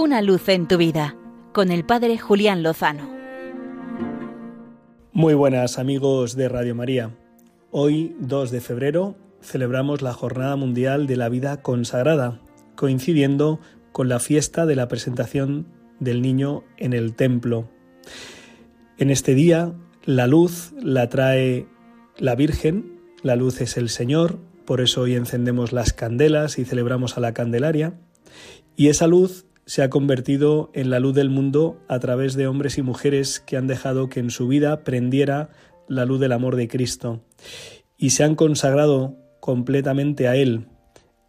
Una luz en tu vida con el Padre Julián Lozano. Muy buenas amigos de Radio María. Hoy, 2 de febrero, celebramos la Jornada Mundial de la Vida Consagrada, coincidiendo con la fiesta de la presentación del niño en el templo. En este día, la luz la trae la Virgen, la luz es el Señor, por eso hoy encendemos las candelas y celebramos a la Candelaria, y esa luz se ha convertido en la luz del mundo a través de hombres y mujeres que han dejado que en su vida prendiera la luz del amor de Cristo y se han consagrado completamente a Él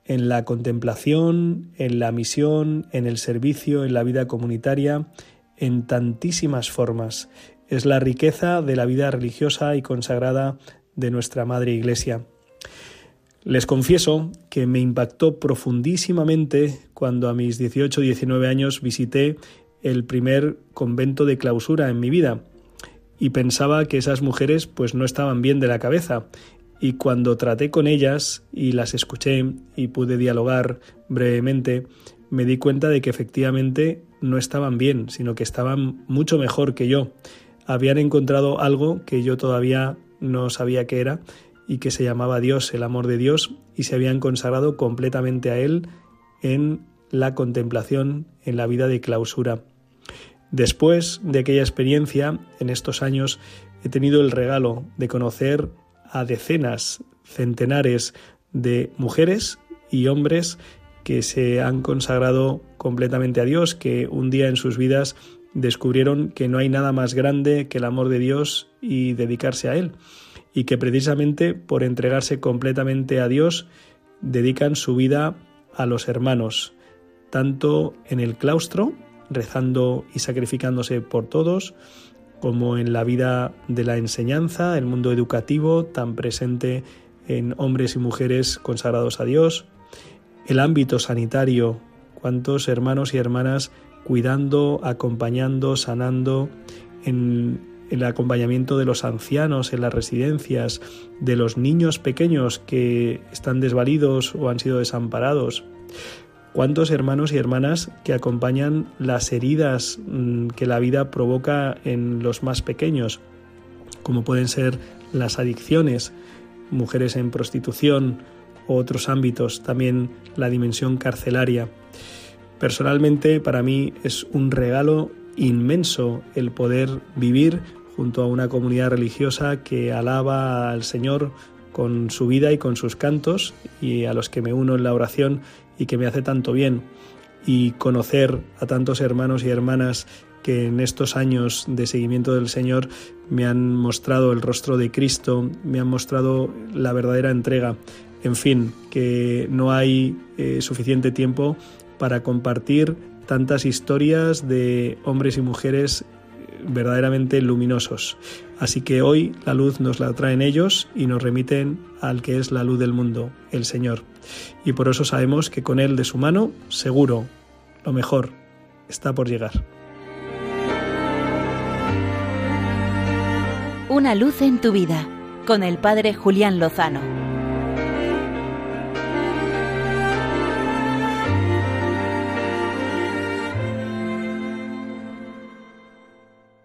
en la contemplación, en la misión, en el servicio, en la vida comunitaria, en tantísimas formas. Es la riqueza de la vida religiosa y consagrada de nuestra Madre Iglesia. Les confieso que me impactó profundísimamente cuando a mis 18-19 años visité el primer convento de clausura en mi vida y pensaba que esas mujeres pues no estaban bien de la cabeza y cuando traté con ellas y las escuché y pude dialogar brevemente me di cuenta de que efectivamente no estaban bien, sino que estaban mucho mejor que yo. Habían encontrado algo que yo todavía no sabía qué era y que se llamaba Dios, el amor de Dios, y se habían consagrado completamente a Él en la contemplación, en la vida de clausura. Después de aquella experiencia, en estos años, he tenido el regalo de conocer a decenas, centenares de mujeres y hombres que se han consagrado completamente a Dios, que un día en sus vidas descubrieron que no hay nada más grande que el amor de Dios y dedicarse a Él y que precisamente por entregarse completamente a Dios dedican su vida a los hermanos, tanto en el claustro, rezando y sacrificándose por todos, como en la vida de la enseñanza, el mundo educativo, tan presente en hombres y mujeres consagrados a Dios, el ámbito sanitario, cuántos hermanos y hermanas cuidando, acompañando, sanando en el acompañamiento de los ancianos en las residencias, de los niños pequeños que están desvalidos o han sido desamparados. ¿Cuántos hermanos y hermanas que acompañan las heridas mm, que la vida provoca en los más pequeños, como pueden ser las adicciones, mujeres en prostitución o otros ámbitos, también la dimensión carcelaria? Personalmente, para mí es un regalo inmenso el poder vivir junto a una comunidad religiosa que alaba al Señor con su vida y con sus cantos y a los que me uno en la oración y que me hace tanto bien y conocer a tantos hermanos y hermanas que en estos años de seguimiento del Señor me han mostrado el rostro de Cristo, me han mostrado la verdadera entrega. En fin, que no hay eh, suficiente tiempo para compartir tantas historias de hombres y mujeres verdaderamente luminosos. Así que hoy la luz nos la traen ellos y nos remiten al que es la luz del mundo, el Señor. Y por eso sabemos que con Él de su mano, seguro, lo mejor está por llegar. Una luz en tu vida, con el Padre Julián Lozano.